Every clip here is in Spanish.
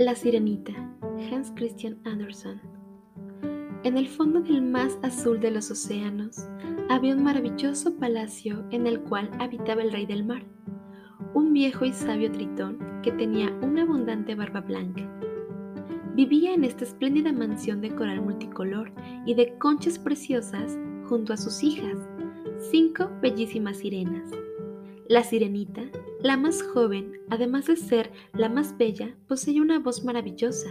La Sirenita, Hans Christian Andersen. En el fondo del más azul de los océanos había un maravilloso palacio en el cual habitaba el rey del mar, un viejo y sabio tritón que tenía una abundante barba blanca. Vivía en esta espléndida mansión de coral multicolor y de conchas preciosas junto a sus hijas, cinco bellísimas sirenas. La sirenita, la más joven, además de ser la más bella, poseía una voz maravillosa.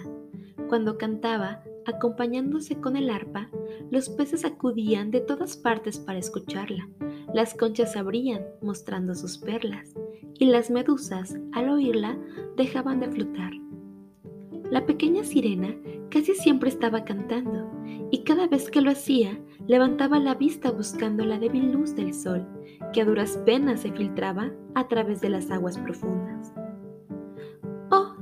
Cuando cantaba, acompañándose con el arpa, los peces acudían de todas partes para escucharla. Las conchas abrían, mostrando sus perlas, y las medusas, al oírla, dejaban de flotar. La pequeña sirena casi siempre estaba cantando, y cada vez que lo hacía, levantaba la vista buscando la débil luz del sol, que a duras penas se filtraba a través de las aguas profundas. ¡Oh!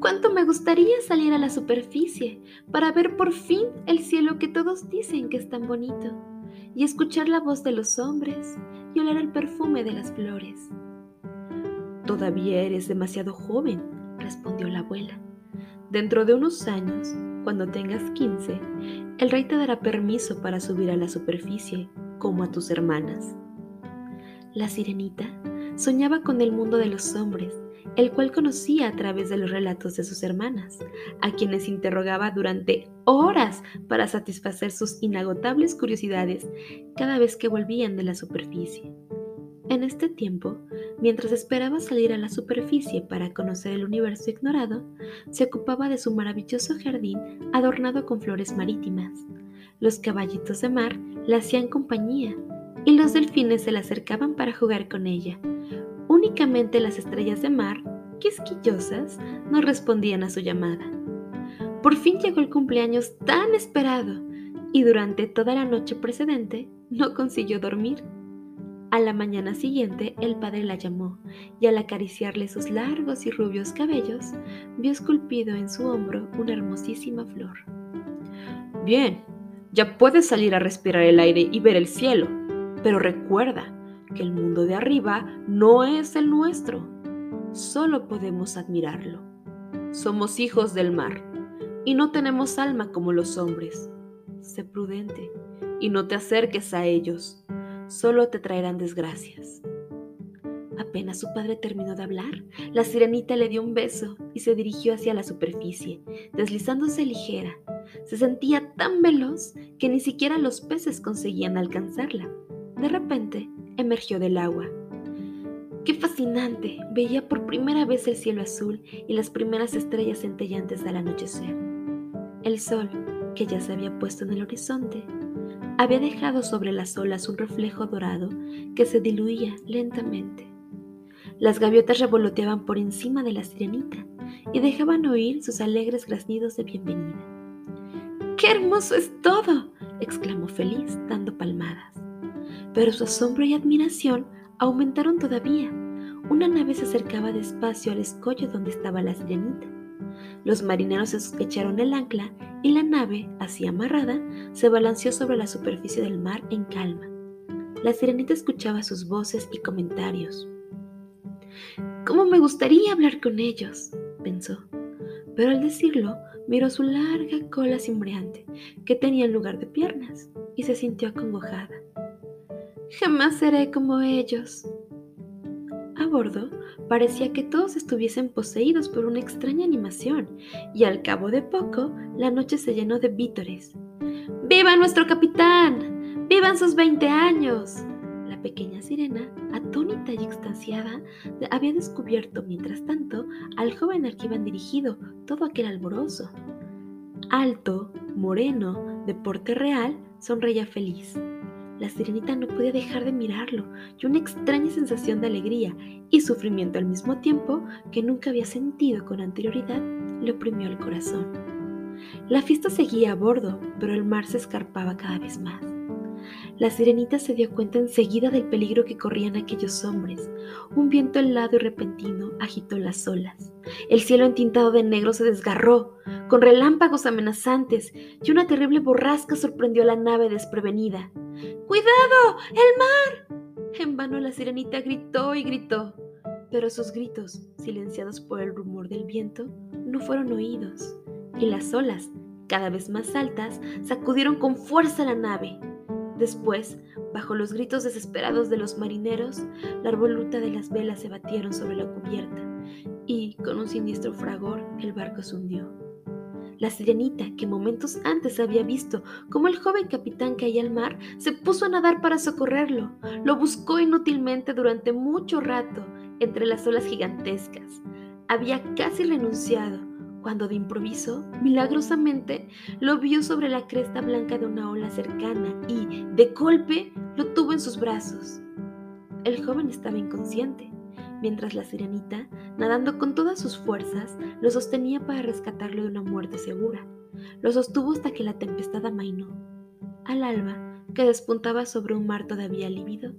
¡Cuánto me gustaría salir a la superficie para ver por fin el cielo que todos dicen que es tan bonito, y escuchar la voz de los hombres y oler el perfume de las flores! Todavía eres demasiado joven, respondió la abuela. Dentro de unos años, cuando tengas 15, el rey te dará permiso para subir a la superficie, como a tus hermanas. La sirenita soñaba con el mundo de los hombres, el cual conocía a través de los relatos de sus hermanas, a quienes interrogaba durante horas para satisfacer sus inagotables curiosidades cada vez que volvían de la superficie. En este tiempo, mientras esperaba salir a la superficie para conocer el universo ignorado, se ocupaba de su maravilloso jardín adornado con flores marítimas. Los caballitos de mar le hacían compañía y los delfines se le acercaban para jugar con ella. Únicamente las estrellas de mar, quisquillosas, no respondían a su llamada. Por fin llegó el cumpleaños tan esperado y durante toda la noche precedente no consiguió dormir. A la mañana siguiente el padre la llamó y al acariciarle sus largos y rubios cabellos, vio esculpido en su hombro una hermosísima flor. Bien, ya puedes salir a respirar el aire y ver el cielo, pero recuerda que el mundo de arriba no es el nuestro. Solo podemos admirarlo. Somos hijos del mar y no tenemos alma como los hombres. Sé prudente y no te acerques a ellos solo te traerán desgracias. Apenas su padre terminó de hablar, la sirenita le dio un beso y se dirigió hacia la superficie, deslizándose ligera. Se sentía tan veloz que ni siquiera los peces conseguían alcanzarla. De repente, emergió del agua. ¡Qué fascinante! Veía por primera vez el cielo azul y las primeras estrellas centellantes al anochecer. El sol, que ya se había puesto en el horizonte, había dejado sobre las olas un reflejo dorado que se diluía lentamente. Las gaviotas revoloteaban por encima de la sirenita y dejaban oír sus alegres graznidos de bienvenida. ¡Qué hermoso es todo! exclamó feliz, dando palmadas. Pero su asombro y admiración aumentaron todavía. Una nave se acercaba despacio al escollo donde estaba la sirenita. Los marineros echaron el ancla y la nave, así amarrada, se balanceó sobre la superficie del mar en calma. La sirenita escuchaba sus voces y comentarios. ¿Cómo me gustaría hablar con ellos? pensó. Pero al decirlo, miró su larga cola cimbreante, que tenía en lugar de piernas, y se sintió acongojada. Jamás seré como ellos. A bordo, parecía que todos estuviesen poseídos por una extraña animación, y al cabo de poco la noche se llenó de vítores. ¡Viva nuestro capitán! ¡Vivan sus 20 años! La pequeña sirena, atónita y extasiada, había descubierto, mientras tanto, al joven al que iban dirigido todo aquel alborozo. Alto, moreno, de porte real, sonreía feliz. La sirenita no podía dejar de mirarlo y una extraña sensación de alegría y sufrimiento al mismo tiempo que nunca había sentido con anterioridad le oprimió el corazón. La fiesta seguía a bordo, pero el mar se escarpaba cada vez más. La sirenita se dio cuenta enseguida del peligro que corrían aquellos hombres. Un viento helado y repentino agitó las olas. El cielo entintado de negro se desgarró, con relámpagos amenazantes, y una terrible borrasca sorprendió a la nave desprevenida. ¡Cuidado! ¡El mar! En vano la sirenita gritó y gritó. Pero sus gritos, silenciados por el rumor del viento, no fueron oídos, y las olas, cada vez más altas, sacudieron con fuerza la nave. Después, bajo los gritos desesperados de los marineros, la voluta de las velas se batieron sobre la cubierta, y, con un siniestro fragor, el barco se hundió. La sirenita, que momentos antes había visto cómo el joven capitán caía al mar, se puso a nadar para socorrerlo. Lo buscó inútilmente durante mucho rato entre las olas gigantescas. Había casi renunciado cuando de improviso, milagrosamente, lo vio sobre la cresta blanca de una ola cercana y, de golpe, lo tuvo en sus brazos. El joven estaba inconsciente, mientras la sirenita, nadando con todas sus fuerzas, lo sostenía para rescatarlo de una muerte segura. Lo sostuvo hasta que la tempestad amainó. Al alba, que despuntaba sobre un mar todavía lívido,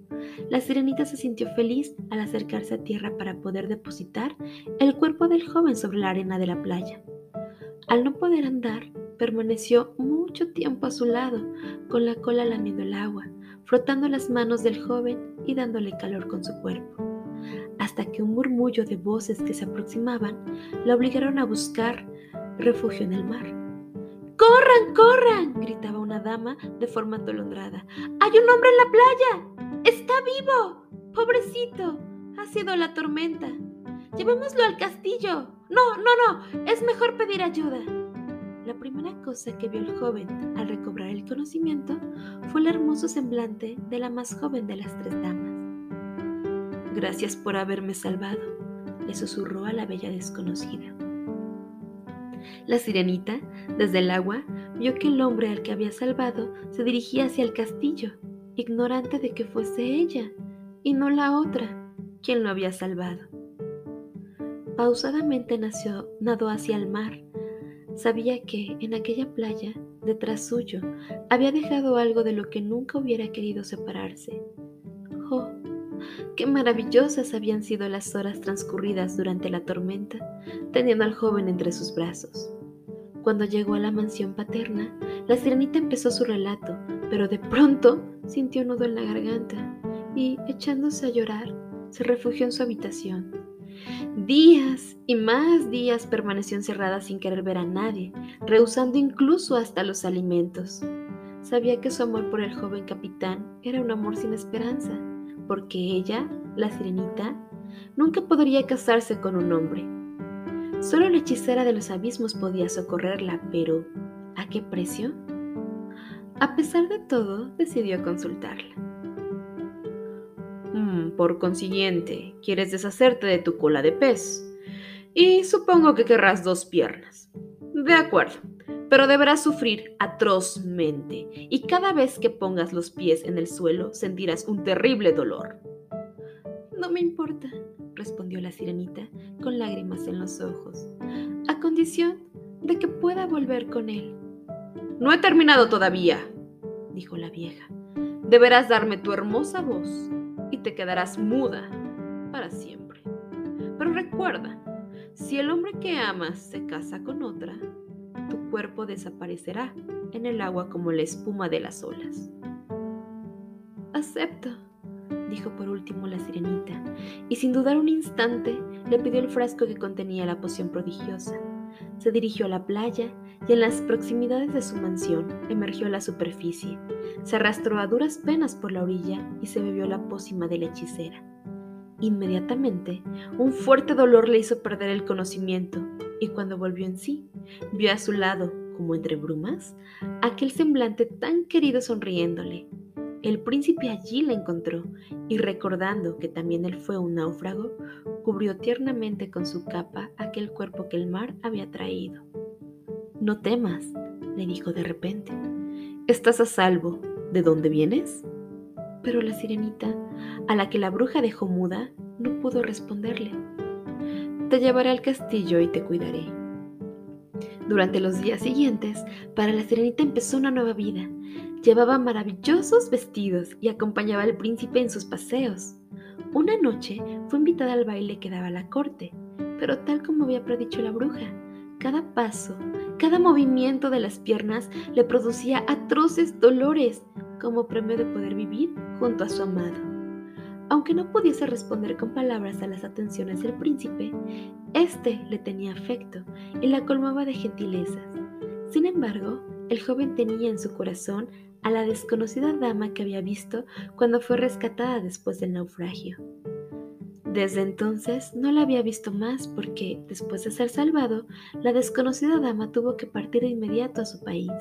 la sirenita se sintió feliz al acercarse a tierra para poder depositar el cuerpo del joven sobre la arena de la playa. Al no poder andar, permaneció mucho tiempo a su lado, con la cola lamiendo el agua, frotando las manos del joven y dándole calor con su cuerpo hasta que un murmullo de voces que se aproximaban la obligaron a buscar refugio en el mar. ¡Corran, corran! gritaba una dama de forma atolondrada. ¡Hay un hombre en la playa! ¡Está vivo! ¡Pobrecito! Ha sido la tormenta. Llevémoslo al castillo. No, no, no. Es mejor pedir ayuda. La primera cosa que vio el joven al recobrar el conocimiento fue el hermoso semblante de la más joven de las tres damas. Gracias por haberme salvado, le susurró a la bella desconocida. La sirenita, desde el agua, vio que el hombre al que había salvado se dirigía hacia el castillo, ignorante de que fuese ella, y no la otra, quien lo había salvado. Pausadamente nació, nadó hacia el mar. Sabía que en aquella playa, detrás suyo, había dejado algo de lo que nunca hubiera querido separarse. Oh, Qué maravillosas habían sido las horas transcurridas durante la tormenta, teniendo al joven entre sus brazos. Cuando llegó a la mansión paterna, la sirenita empezó su relato, pero de pronto sintió un nudo en la garganta y, echándose a llorar, se refugió en su habitación. Días y más días permaneció encerrada sin querer ver a nadie, rehusando incluso hasta los alimentos. Sabía que su amor por el joven capitán era un amor sin esperanza, porque ella, la sirenita, nunca podría casarse con un hombre. Solo la hechicera de los abismos podía socorrerla, pero ¿a qué precio? A pesar de todo, decidió consultarla. Mm, por consiguiente, quieres deshacerte de tu cola de pez. Y supongo que querrás dos piernas. De acuerdo pero deberás sufrir atrozmente y cada vez que pongas los pies en el suelo sentirás un terrible dolor. No me importa, respondió la sirenita con lágrimas en los ojos, a condición de que pueda volver con él. No he terminado todavía, dijo la vieja. Deberás darme tu hermosa voz y te quedarás muda para siempre. Pero recuerda, si el hombre que amas se casa con otra, tu cuerpo desaparecerá en el agua como la espuma de las olas. Acepto, dijo por último la sirenita, y sin dudar un instante le pidió el frasco que contenía la poción prodigiosa. Se dirigió a la playa y en las proximidades de su mansión emergió a la superficie. Se arrastró a duras penas por la orilla y se bebió la pócima de la hechicera. Inmediatamente, un fuerte dolor le hizo perder el conocimiento y cuando volvió en sí, vio a su lado, como entre brumas, aquel semblante tan querido sonriéndole. El príncipe allí la encontró y recordando que también él fue un náufrago, cubrió tiernamente con su capa aquel cuerpo que el mar había traído. No temas, le dijo de repente. Estás a salvo. ¿De dónde vienes? Pero la sirenita, a la que la bruja dejó muda, no pudo responderle. Te llevaré al castillo y te cuidaré. Durante los días siguientes, para la sirenita empezó una nueva vida. Llevaba maravillosos vestidos y acompañaba al príncipe en sus paseos. Una noche fue invitada al baile que daba la corte, pero tal como había predicho la bruja, cada paso, cada movimiento de las piernas le producía atroces dolores como premio de poder vivir junto a su amado. Aunque no pudiese responder con palabras a las atenciones del príncipe, éste le tenía afecto y la colmaba de gentilezas. Sin embargo, el joven tenía en su corazón a la desconocida dama que había visto cuando fue rescatada después del naufragio. Desde entonces no la había visto más porque, después de ser salvado, la desconocida dama tuvo que partir de inmediato a su país.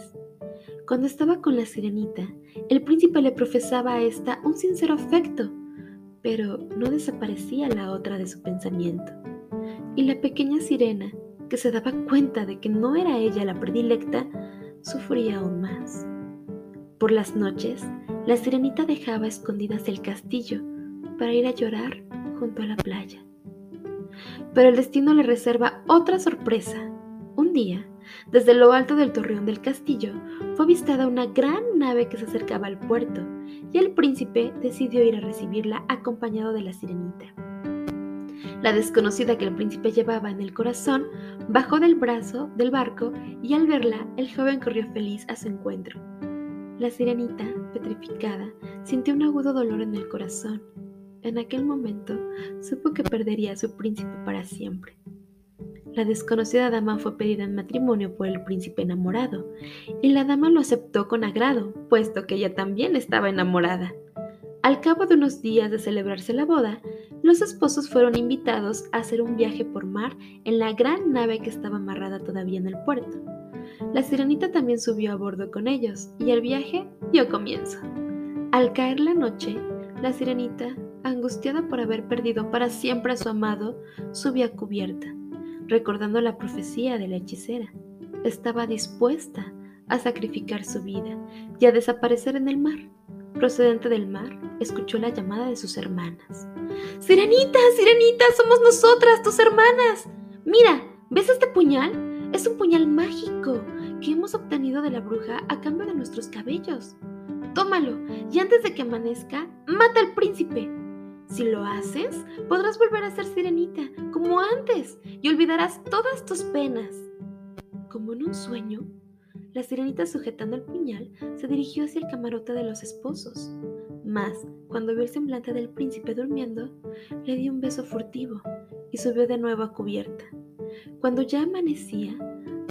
Cuando estaba con la sirenita, el príncipe le profesaba a ésta un sincero afecto, pero no desaparecía la otra de su pensamiento. Y la pequeña sirena, que se daba cuenta de que no era ella la predilecta, sufría aún más. Por las noches, la sirenita dejaba escondidas el castillo para ir a llorar junto a la playa. Pero el destino le reserva otra sorpresa. Un día, desde lo alto del torreón del castillo, fue avistada una gran nave que se acercaba al puerto, y el príncipe decidió ir a recibirla acompañado de la sirenita. La desconocida que el príncipe llevaba en el corazón bajó del brazo del barco y al verla el joven corrió feliz a su encuentro. La sirenita, petrificada, sintió un agudo dolor en el corazón en aquel momento supo que perdería a su príncipe para siempre. La desconocida dama fue pedida en matrimonio por el príncipe enamorado, y la dama lo aceptó con agrado, puesto que ella también estaba enamorada. Al cabo de unos días de celebrarse la boda, los esposos fueron invitados a hacer un viaje por mar en la gran nave que estaba amarrada todavía en el puerto. La sirenita también subió a bordo con ellos, y el viaje dio comienzo. Al caer la noche, la sirenita angustiada por haber perdido para siempre a su amado, subió a cubierta, recordando la profecía de la hechicera. Estaba dispuesta a sacrificar su vida y a desaparecer en el mar. Procedente del mar, escuchó la llamada de sus hermanas. Sirenita, Sirenita, somos nosotras, tus hermanas. Mira, ¿ves este puñal? Es un puñal mágico que hemos obtenido de la bruja a cambio de nuestros cabellos. Tómalo y antes de que amanezca, mata al príncipe. Si lo haces, podrás volver a ser sirenita, como antes, y olvidarás todas tus penas. Como en un sueño, la sirenita sujetando el puñal se dirigió hacia el camarote de los esposos. Mas, cuando vio el semblante del príncipe durmiendo, le dio un beso furtivo y subió de nuevo a cubierta. Cuando ya amanecía,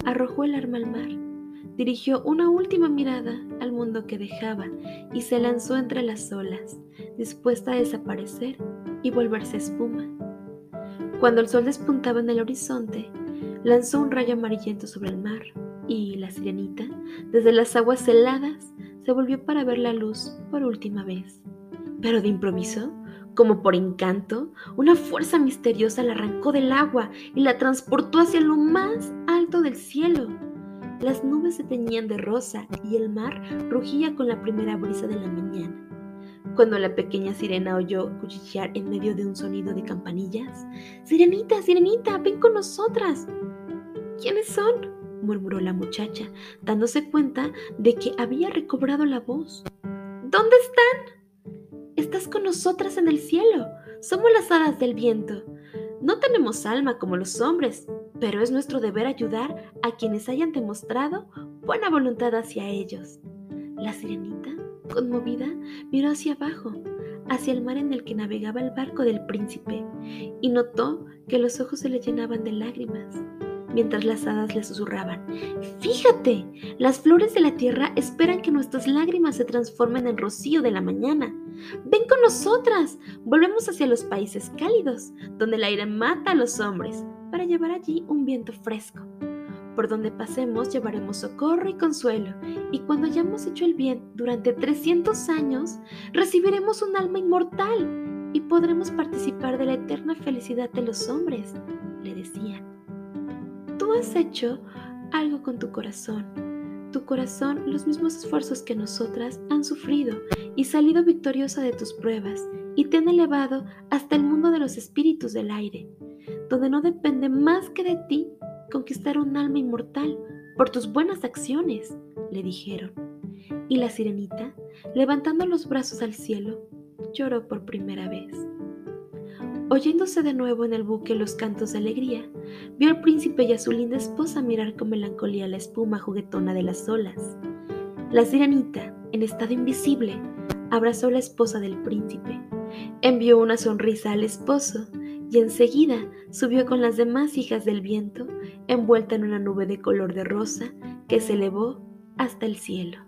arrojó el arma al mar, dirigió una última mirada al mundo que dejaba y se lanzó entre las olas, dispuesta a desaparecer y volverse espuma. Cuando el sol despuntaba en el horizonte, lanzó un rayo amarillento sobre el mar y la sirenita, desde las aguas heladas, se volvió para ver la luz por última vez. Pero de improviso, como por encanto, una fuerza misteriosa la arrancó del agua y la transportó hacia lo más alto del cielo. Las nubes se teñían de rosa y el mar rugía con la primera brisa de la mañana. Cuando la pequeña sirena oyó cuchichear en medio de un sonido de campanillas, Sirenita, Sirenita, ven con nosotras. ¿Quiénes son? murmuró la muchacha, dándose cuenta de que había recobrado la voz. ¿Dónde están? Estás con nosotras en el cielo. Somos las hadas del viento. No tenemos alma como los hombres, pero es nuestro deber ayudar a quienes hayan demostrado buena voluntad hacia ellos. La sirenita Conmovida, miró hacia abajo, hacia el mar en el que navegaba el barco del príncipe, y notó que los ojos se le llenaban de lágrimas, mientras las hadas le susurraban, Fíjate, las flores de la tierra esperan que nuestras lágrimas se transformen en rocío de la mañana. Ven con nosotras, volvemos hacia los países cálidos, donde el aire mata a los hombres, para llevar allí un viento fresco. Por donde pasemos llevaremos socorro y consuelo, y cuando hayamos hecho el bien durante 300 años, recibiremos un alma inmortal y podremos participar de la eterna felicidad de los hombres, le decían. Tú has hecho algo con tu corazón. Tu corazón los mismos esfuerzos que nosotras han sufrido y salido victoriosa de tus pruebas y te han elevado hasta el mundo de los espíritus del aire, donde no depende más que de ti conquistar un alma inmortal por tus buenas acciones, le dijeron. Y la sirenita, levantando los brazos al cielo, lloró por primera vez. Oyéndose de nuevo en el buque los cantos de alegría, vio al príncipe y a su linda esposa mirar con melancolía la espuma juguetona de las olas. La sirenita, en estado invisible, abrazó a la esposa del príncipe, Envió una sonrisa al esposo y enseguida subió con las demás hijas del viento, envuelta en una nube de color de rosa que se elevó hasta el cielo.